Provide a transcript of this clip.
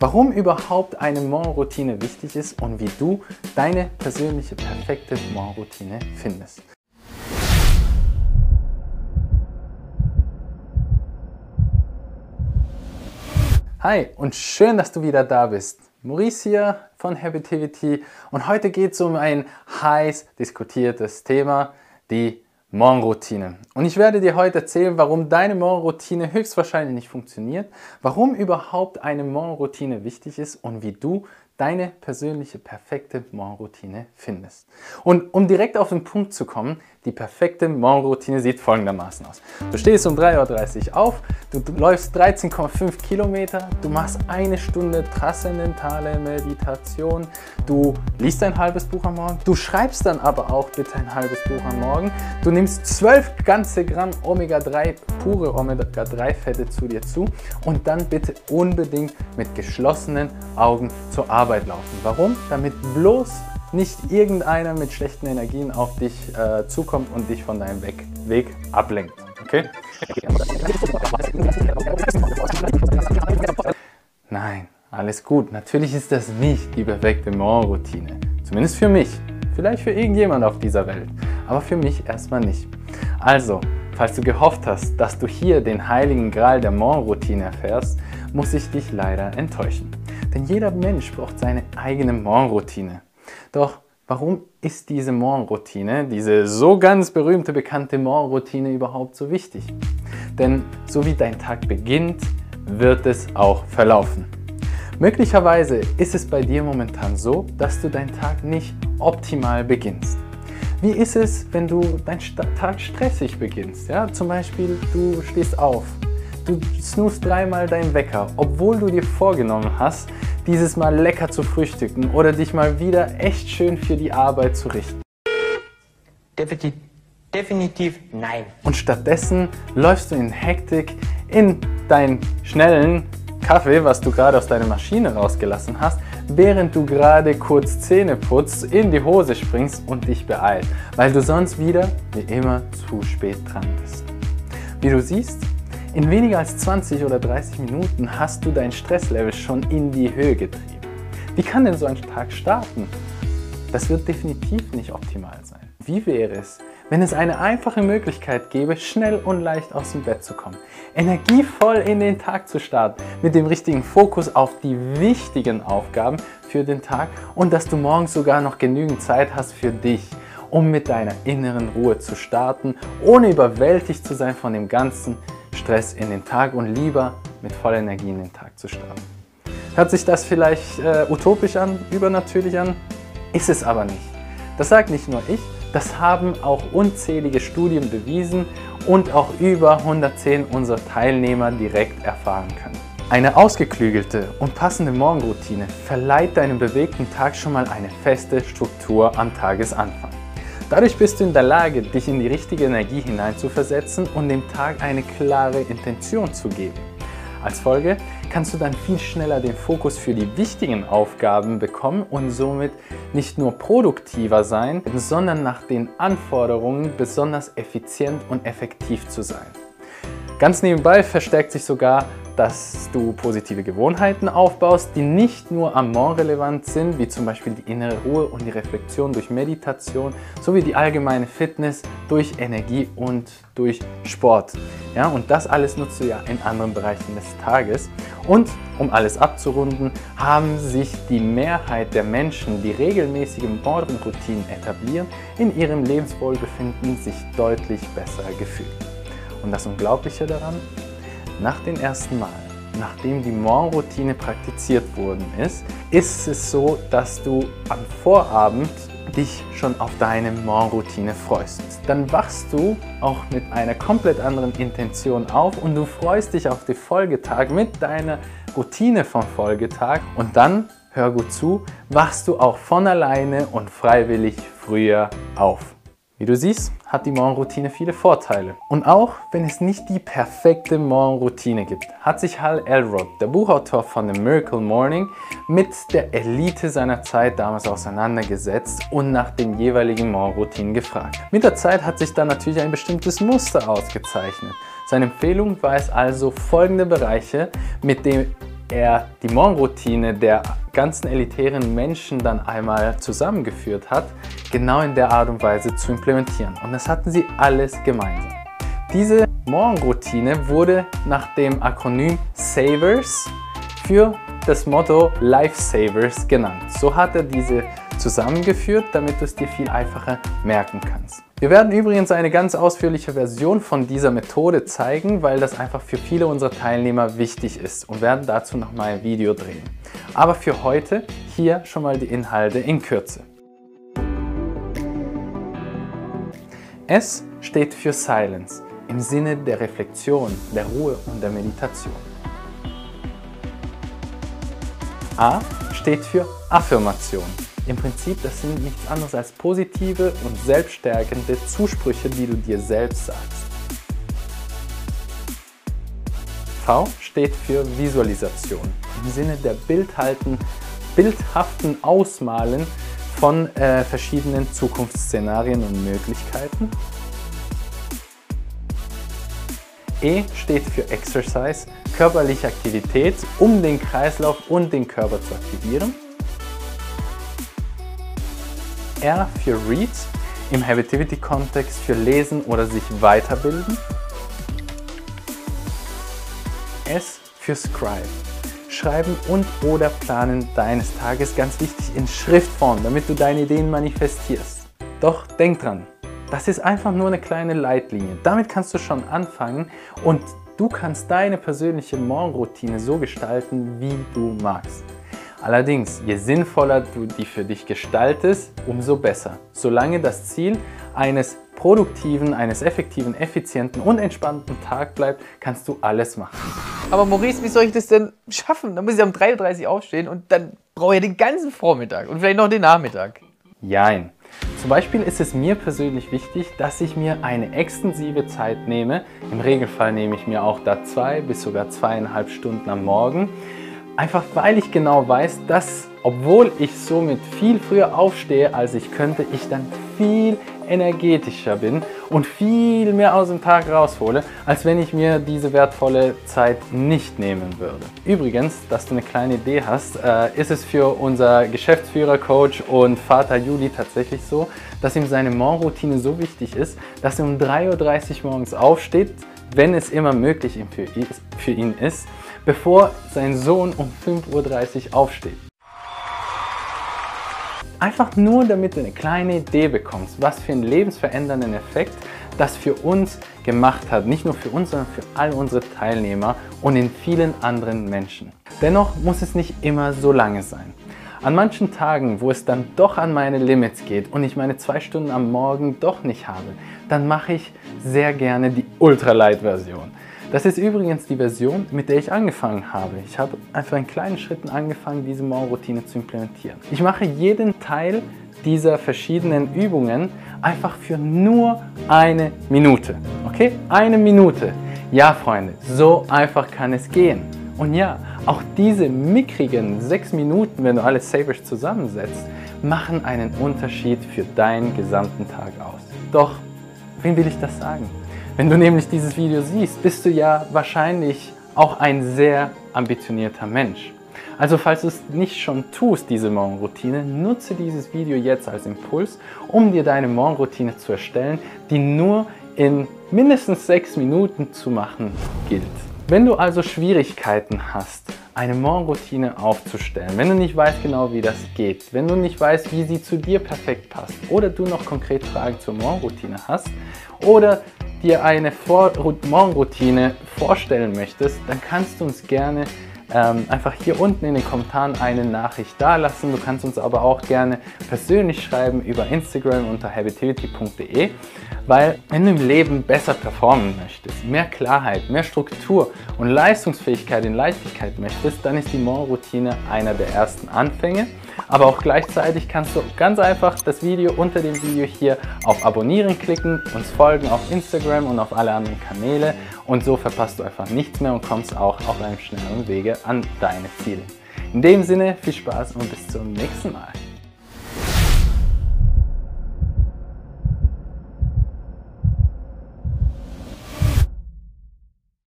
warum überhaupt eine Morgenroutine wichtig ist und wie du deine persönliche perfekte Morgenroutine findest. Hi und schön, dass du wieder da bist. Maurice hier von Habitivity und heute geht es um ein heiß diskutiertes Thema, die Morgenroutine. Und ich werde dir heute erzählen, warum deine Morgenroutine höchstwahrscheinlich nicht funktioniert, warum überhaupt eine Morgenroutine wichtig ist und wie du deine persönliche perfekte Morgenroutine findest. Und um direkt auf den Punkt zu kommen, die perfekte Morgenroutine sieht folgendermaßen aus. Du stehst um 3.30 Uhr auf, du läufst 13,5 Kilometer, du machst eine Stunde transzendentale Meditation, du liest ein halbes Buch am Morgen, du schreibst dann aber auch bitte ein halbes Buch am Morgen, du nimmst 12 ganze Gramm Omega-3, pure Omega-3-Fette zu dir zu und dann bitte unbedingt mit geschlossenen Augen zur Arbeit laufen. Warum? Damit bloß nicht irgendeiner mit schlechten Energien auf dich äh, zukommt und dich von deinem Weg, Weg ablenkt. Okay? Nein, alles gut. Natürlich ist das nicht die perfekte Morgenroutine. Zumindest für mich. Vielleicht für irgendjemand auf dieser Welt. Aber für mich erstmal nicht. Also, falls du gehofft hast, dass du hier den heiligen Gral der Morgenroutine erfährst, muss ich dich leider enttäuschen. Denn jeder Mensch braucht seine eigene Morgenroutine. Doch warum ist diese Morgenroutine, diese so ganz berühmte, bekannte Morgenroutine überhaupt so wichtig? Denn so wie dein Tag beginnt, wird es auch verlaufen. Möglicherweise ist es bei dir momentan so, dass du deinen Tag nicht optimal beginnst. Wie ist es, wenn du deinen Tag stressig beginnst? Ja, zum Beispiel, du stehst auf, du snoost dreimal deinen Wecker, obwohl du dir vorgenommen hast, dieses Mal lecker zu frühstücken oder dich mal wieder echt schön für die Arbeit zu richten? Definitiv, definitiv nein. Und stattdessen läufst du in Hektik in deinen schnellen Kaffee, was du gerade aus deiner Maschine rausgelassen hast, während du gerade kurz Zähne putzt, in die Hose springst und dich beeilst, weil du sonst wieder, wie immer, zu spät dran bist. Wie du siehst, in weniger als 20 oder 30 Minuten hast du dein Stresslevel schon in die Höhe getrieben. Wie kann denn so ein Tag starten? Das wird definitiv nicht optimal sein. Wie wäre es, wenn es eine einfache Möglichkeit gäbe, schnell und leicht aus dem Bett zu kommen, energievoll in den Tag zu starten, mit dem richtigen Fokus auf die wichtigen Aufgaben für den Tag und dass du morgens sogar noch genügend Zeit hast für dich, um mit deiner inneren Ruhe zu starten, ohne überwältigt zu sein von dem ganzen Stress in den Tag und lieber mit voller Energie in den Tag zu starten. Hört sich das vielleicht äh, utopisch an, übernatürlich an? Ist es aber nicht. Das sagt nicht nur ich, das haben auch unzählige Studien bewiesen und auch über 110 unserer Teilnehmer direkt erfahren können. Eine ausgeklügelte und passende Morgenroutine verleiht deinem bewegten Tag schon mal eine feste Struktur am Tagesanfang. Dadurch bist du in der Lage, dich in die richtige Energie hineinzuversetzen und dem Tag eine klare Intention zu geben. Als Folge kannst du dann viel schneller den Fokus für die wichtigen Aufgaben bekommen und somit nicht nur produktiver sein, sondern nach den Anforderungen besonders effizient und effektiv zu sein. Ganz nebenbei verstärkt sich sogar dass du positive Gewohnheiten aufbaust, die nicht nur am Morgen relevant sind, wie zum Beispiel die innere Ruhe und die Reflexion durch Meditation, sowie die allgemeine Fitness durch Energie und durch Sport. Ja, und das alles nutzt du ja in anderen Bereichen des Tages. Und um alles abzurunden, haben sich die Mehrheit der Menschen, die regelmäßige Morgenroutinen etablieren, in ihrem Lebenswohlbefinden sich deutlich besser gefühlt. Und das Unglaubliche daran, nach dem ersten Mal, nachdem die Morgenroutine praktiziert worden ist, ist es so, dass du am Vorabend dich schon auf deine Morgenroutine freust. Dann wachst du auch mit einer komplett anderen Intention auf und du freust dich auf den Folgetag mit deiner Routine vom Folgetag und dann, hör gut zu, wachst du auch von alleine und freiwillig früher auf. Wie du siehst, hat die Morgenroutine viele Vorteile. Und auch wenn es nicht die perfekte Morgenroutine gibt, hat sich Hal Elrod, der Buchautor von The Miracle Morning, mit der Elite seiner Zeit damals auseinandergesetzt und nach den jeweiligen Morgenroutinen gefragt. Mit der Zeit hat sich dann natürlich ein bestimmtes Muster ausgezeichnet. Seine Empfehlung war es also folgende Bereiche, mit denen er die Morgenroutine der ganzen elitären Menschen dann einmal zusammengeführt hat, genau in der Art und Weise zu implementieren. Und das hatten sie alles gemeinsam. Diese Morgenroutine wurde nach dem Akronym SAVERS für das Motto Lifesavers genannt. So hat er diese zusammengeführt, damit du es dir viel einfacher merken kannst. Wir werden übrigens eine ganz ausführliche Version von dieser Methode zeigen, weil das einfach für viele unserer Teilnehmer wichtig ist und werden dazu nochmal ein Video drehen. Aber für heute hier schon mal die Inhalte in Kürze. S steht für Silence im Sinne der Reflexion, der Ruhe und der Meditation. A steht für Affirmation. Im Prinzip, das sind nichts anderes als positive und selbststärkende Zusprüche, die du dir selbst sagst. V steht für Visualisation. Im Sinne der Bildhalten, bildhaften Ausmalen von äh, verschiedenen Zukunftsszenarien und Möglichkeiten. E steht für Exercise, körperliche Aktivität, um den Kreislauf und den Körper zu aktivieren. R für Read, im Habitivity-Kontext für Lesen oder sich weiterbilden. S für Scribe, Schreiben und oder Planen deines Tages, ganz wichtig in Schriftform, damit du deine Ideen manifestierst. Doch denk dran, das ist einfach nur eine kleine Leitlinie. Damit kannst du schon anfangen und du kannst deine persönliche Morgenroutine so gestalten, wie du magst. Allerdings, je sinnvoller du die für dich gestaltest, umso besser. Solange das Ziel eines produktiven, eines effektiven, effizienten und entspannten Tag bleibt, kannst du alles machen. Aber Maurice, wie soll ich das denn schaffen? Da muss ich um 3.30 Uhr aufstehen und dann brauche ich den ganzen Vormittag und vielleicht noch den Nachmittag. Jein. Zum Beispiel ist es mir persönlich wichtig, dass ich mir eine extensive Zeit nehme. Im Regelfall nehme ich mir auch da zwei bis sogar zweieinhalb Stunden am Morgen. Einfach weil ich genau weiß, dass obwohl ich somit viel früher aufstehe, als ich könnte, ich dann viel energetischer bin und viel mehr aus dem Tag raushole, als wenn ich mir diese wertvolle Zeit nicht nehmen würde. Übrigens, dass du eine kleine Idee hast, äh, ist es für unser Geschäftsführer, Coach und Vater Juli tatsächlich so, dass ihm seine Morgenroutine so wichtig ist, dass er um 3.30 Uhr morgens aufsteht, wenn es immer möglich für ihn ist, bevor sein Sohn um 5.30 Uhr aufsteht. Einfach nur, damit du eine kleine Idee bekommst, was für einen lebensverändernden Effekt das für uns gemacht hat. Nicht nur für uns, sondern für all unsere Teilnehmer und in vielen anderen Menschen. Dennoch muss es nicht immer so lange sein. An manchen Tagen, wo es dann doch an meine Limits geht und ich meine zwei Stunden am Morgen doch nicht habe, dann mache ich sehr gerne die Ultralight-Version. Das ist übrigens die Version, mit der ich angefangen habe. Ich habe einfach in kleinen Schritten angefangen, diese Morgenroutine zu implementieren. Ich mache jeden Teil dieser verschiedenen Übungen einfach für nur eine Minute. Okay? Eine Minute. Ja, Freunde, so einfach kann es gehen. Und ja, auch diese mickrigen sechs Minuten, wenn du alle Savers zusammensetzt, machen einen Unterschied für deinen gesamten Tag aus. Doch, wem will ich das sagen? Wenn du nämlich dieses Video siehst, bist du ja wahrscheinlich auch ein sehr ambitionierter Mensch. Also falls du es nicht schon tust, diese Morgenroutine, nutze dieses Video jetzt als Impuls, um dir deine Morgenroutine zu erstellen, die nur in mindestens sechs Minuten zu machen gilt. Wenn du also Schwierigkeiten hast, eine Morgenroutine aufzustellen, wenn du nicht weißt genau, wie das geht, wenn du nicht weißt, wie sie zu dir perfekt passt oder du noch konkret Fragen zur Morgenroutine hast oder dir eine Vor Morgenroutine vorstellen möchtest, dann kannst du uns gerne ähm, einfach hier unten in den Kommentaren eine Nachricht dalassen. Du kannst uns aber auch gerne persönlich schreiben über Instagram unter habitivity.de, weil wenn du im Leben besser performen möchtest, mehr Klarheit, mehr Struktur und Leistungsfähigkeit in Leichtigkeit möchtest, dann ist die Morgenroutine einer der ersten Anfänge. Aber auch gleichzeitig kannst du ganz einfach das Video unter dem Video hier auf Abonnieren klicken, uns folgen auf Instagram und auf alle anderen Kanäle und so verpasst du einfach nichts mehr und kommst auch auf einem schnelleren Wege an deine Ziele. In dem Sinne, viel Spaß und bis zum nächsten Mal.